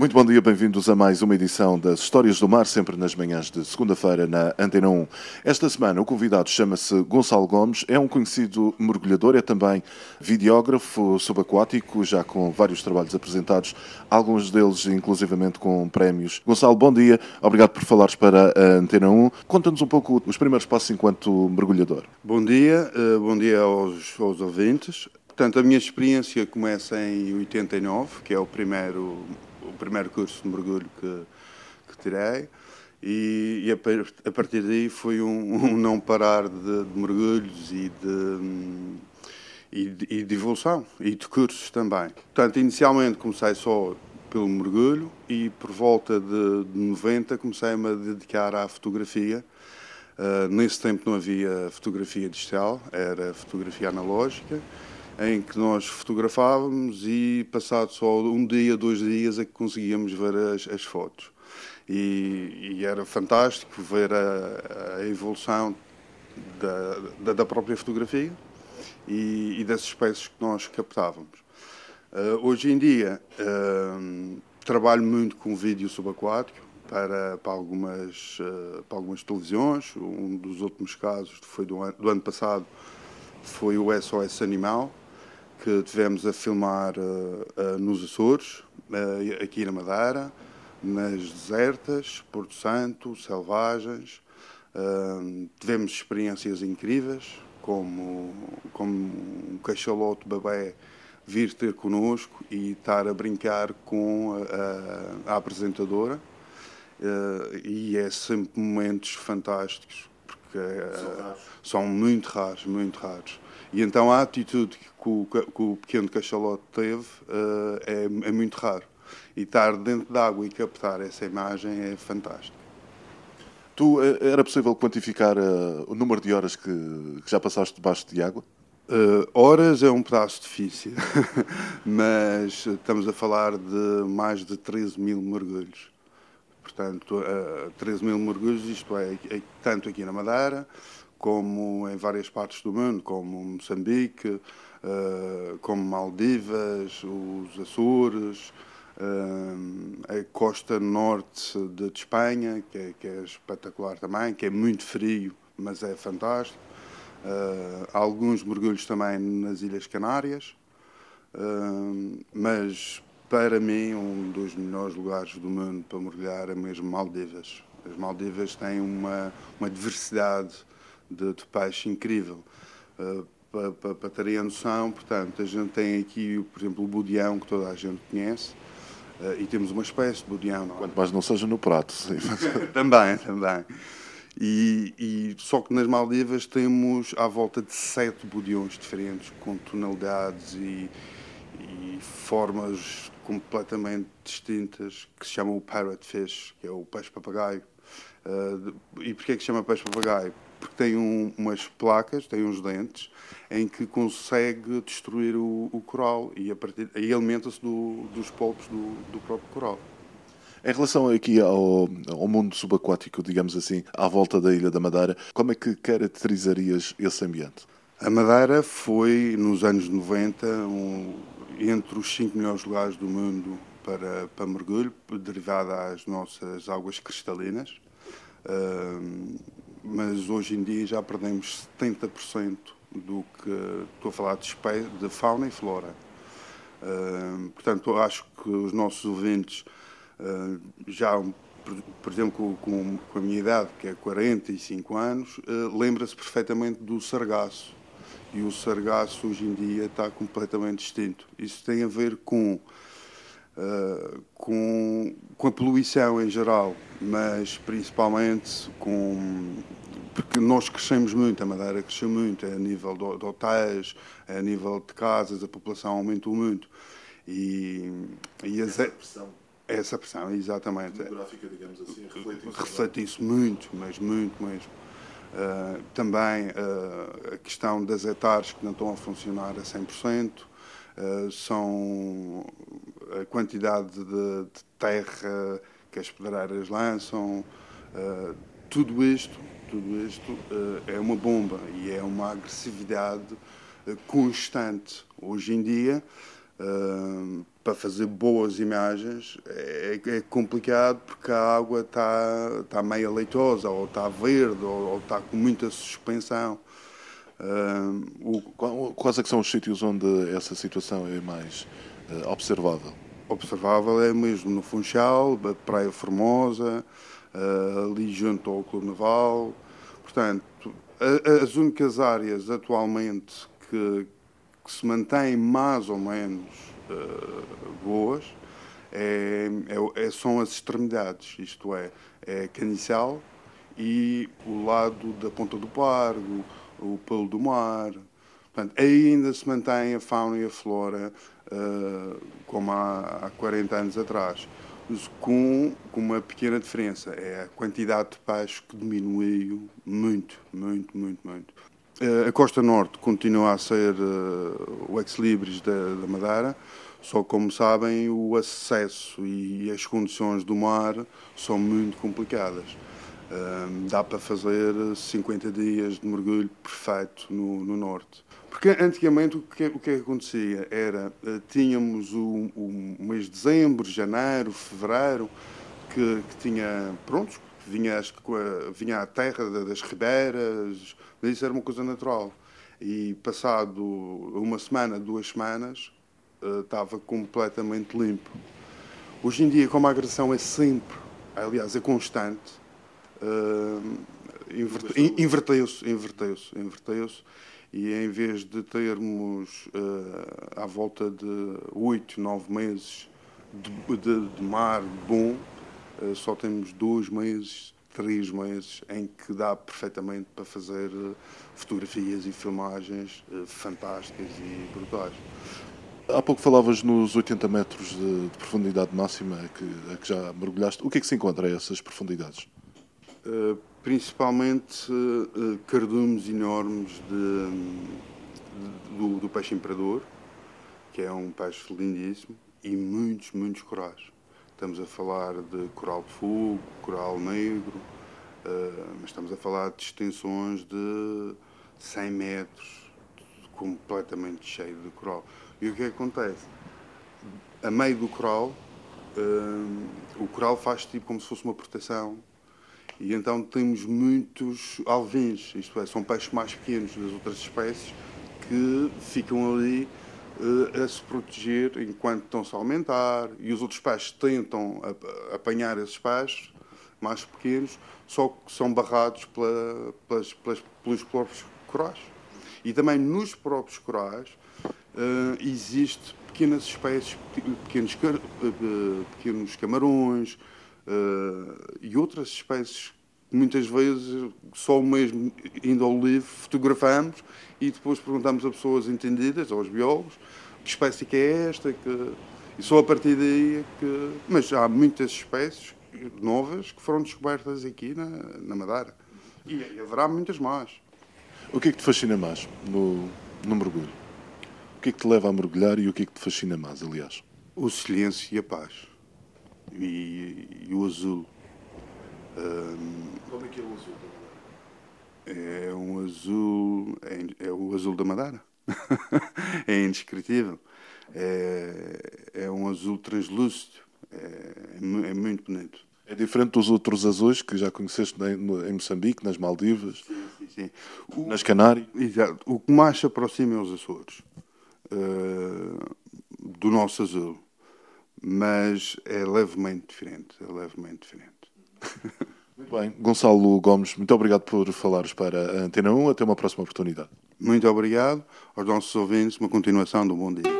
Muito bom dia, bem-vindos a mais uma edição das Histórias do Mar, sempre nas manhãs de segunda-feira na Antena 1. Esta semana o convidado chama-se Gonçalo Gomes, é um conhecido mergulhador, é também videógrafo subaquático, já com vários trabalhos apresentados, alguns deles inclusivamente com prémios. Gonçalo, bom dia, obrigado por falares para a Antena 1. Conta-nos um pouco os primeiros passos enquanto mergulhador. Bom dia, eh, bom dia aos, aos ouvintes. Portanto, a minha experiência começa em 89, que é o primeiro o primeiro curso de mergulho que, que tirei. E, e a, a, partir daí foi um, um não parar de, de mergulhos e de, e de, e de evolução e de cursos também. Portanto, inicialmente comecei só pelo mergulho e por volta de, de 90 comecei-me a dedicar à fotografia. Uh, nesse tempo não havia fotografia digital, era fotografia analógica em que nós fotografávamos e passado só um dia, dois dias é que conseguíamos ver as, as fotos. E, e, era fantástico ver a, a evolução da, da, da, própria fotografia e, e, das espécies que nós captávamos. Uh, hoje em dia uh, trabalho muito com vídeo subaquático para, para, algumas, uh, para algumas televisões. Um dos últimos casos foi do ano, do ano passado foi o SOS Animal, que tivemos a filmar uh, uh, nos Açores, uh, aqui na Madeira, nas desertas, Porto Santo, selvagens. tivemos experiências incríveis, como, como um cachalote babé vir ter connosco e estar a brincar com a, a apresentadora. e é sempre momentos fantásticos, porque são, são muito raros, muito raros. E então a atitude que o, que o pequeno cachalote teve uh, é, é, muito raro. E estar dentro d'água e captar essa imagem é fantástico. Tu, eh, era possível quantificar uh, o número de horas que, que, já passaste debaixo de água? Uh, horas é um pedaço difícil, mas estamos a falar de mais de 13 mil mergulhos. Portanto, uh, 13 mil mergulhos, isto é, é tanto aqui na Madeira, como em várias partes do mundo, como Moçambique, uh, como Maldivas, os Açores, uh, a costa norte de, Espanha, que é, que é, espetacular também, que é muito frio, mas é fantástico. Uh, alguns mergulhos também nas Ilhas Canárias, mas para mim um dos melhores lugares do mundo para mergulhar é mesmo Maldivas. As Maldivas têm uma, uma diversidade de, de peixe incrível. Uh, para, para, para terem a noção, portanto, a gente tem aqui, por exemplo, o budião, que toda a gente conhece, uh, e temos uma espécie de budião. Não é? Quanto mais não seja no prato, sim. também, também. E, e, só que nas Maldivas temos à volta de sete budiões diferentes, com tonalidades e, e formas completamente distintas, que se chamam o parrot fish, que é o peixe-papagaio. Uh, e porquê é que se chama peixe-papagaio? Porque tem um, umas placas, tem uns dentes, em que consegue destruir o, o coral e, a partir, e alimenta-se do, dos polpos do, do próprio coral. Em relação aqui ao, ao, mundo subaquático, digamos assim, à volta da Ilha da Madeira, como é que caracterizarias esse ambiente? A Madeira foi, nos anos 90, um, entre os cinco melhores lugares do mundo para, para mergulho, derivada às nossas águas cristalinas. Uh, mas hoje em dia já perdemos 70% do que estou a falar de, de fauna e flora. Uh, portanto, acho que os nossos ouvintes uh, já, por, por exemplo, com, com, a minha idade, que é 45 anos, uh, lembra-se perfeitamente do sargaço. E o sargaço hoje em dia está completamente distinto. Isso tem a ver com uh, com, com a poluição em geral, mas principalmente com. Porque nós crescemos muito, a Madeira cresceu muito, é a nível de, de hotéis, é a nível de casas, a população aumentou muito. E, e essa pressão. Essa pressão, exatamente. Demográfica, digamos assim, reflete isso. Reflete isso muito, mas muito mesmo. Uh, também uh, a questão das hectares que não estão a funcionar a 100%, uh, são a quantidade de, de, terra que as pedreiras lançam, tudo isto, tudo isto uh, é uma bomba e é uma agressividade constante. Hoje em dia, para fazer boas imagens é, é, complicado porque a água está tá meio leitosa, ou está verde, ou, está com muita suspensão. Quais é são os sítios onde essa situação é mais observável? Observável é mesmo no Funchal, Praia Formosa, ali junto ao Clube Naval. Portanto, as únicas áreas atualmente que, que se mantêm mais ou menos uh, boas é, é, é, são as extremidades, isto é, é Caniçal e o lado da Ponta do Pargo, o Pelo do Mar. Portanto, aí ainda se mantém a fauna e a flora uh, como há, há 40 anos atrás, com, com uma pequena diferença, é a quantidade de peixe que diminuiu muito, muito, muito, muito. Uh, a costa norte continua a ser uh, o ex-libris da, da Madeira, só como sabem, o acesso e as condições do mar são muito complicadas. Um, dá para fazer 50 dias de mergulho perfeito no, no norte. Porque antigamente o que, o que acontecia era, uh, tínhamos o, mês de dezembro, janeiro, fevereiro, que, que tinha, pronto, vinha, as, vinha a terra das ribeiras, isso era uma coisa natural. E passado uma semana, duas semanas, uh, estava completamente limpo. Hoje em dia, como a agressão é sempre, aliás, é constante, uh, inverteu-se, inverteu-se, inverteu-se, e em vez de termos uh, à volta de oito, nove meses de, de, de mar bom, uh, só temos dois meses, três meses em que dá perfeitamente para fazer fotografias e filmagens fantásticas e brutais. Há pouco falavas nos 80 metros de, de profundidade máxima a que, a que, já mergulhaste. O que é que se encontra a essas profundidades? Principalmente uh, cardumes enormes de, de, do, do, peixe imperador, que é um peixe lindíssimo, e muitos, muitos corais. Estamos a falar de coral de fogo, coral negro, uh, mas estamos a falar de extensões de 100 metros, completamente cheio de coral. E o que acontece? A meio do coral, uh, o coral faz tipo como se fosse uma proteção. E então temos muitos alvins, isto é, são peixes mais pequenos das outras espécies que ficam ali uh, a se proteger enquanto estão-se a aumentar. E os outros peixes tentam apanhar esses peixes mais pequenos, só que são barrados pela, pelas, pelas, pelos próprios corais. E também nos próprios corais uh, existe pequenas espécies, pequenos, uh, pequenos camarões uh, e outras espécies que muitas vezes só mesmo indo ao livro fotografamos e depois perguntamos a pessoas entendidas, aos biólogos, que espécie que é esta, que... e só a partir daí é que... Mas há muitas espécies novas que foram descobertas aqui na, na Madeira. E, e haverá muitas mais. O que é que te fascina mais no, no mergulho? O que é que te leva a mergulhar e o que é que te fascina mais, aliás? O silêncio e a paz. E, e o azul. Um, Como é que é o azul? É um azul. É, é o azul da Madeira. é indescritível. É, é um azul translúcido. É, é, muito bonito. É diferente dos outros azuis que já conheceste em Moçambique, nas Maldivas, sim, sim, sim. O, nas Canárias? Exato. O que mais se aproxima é os Açores. Uh, do nosso azul, mas é levemente diferente, é levemente diferente. Muito bem, Gonçalo Gomes, muito obrigado por falares para a Antena 1, até uma próxima oportunidade. Muito obrigado aos nossos ouvintes, uma continuação do bom dia.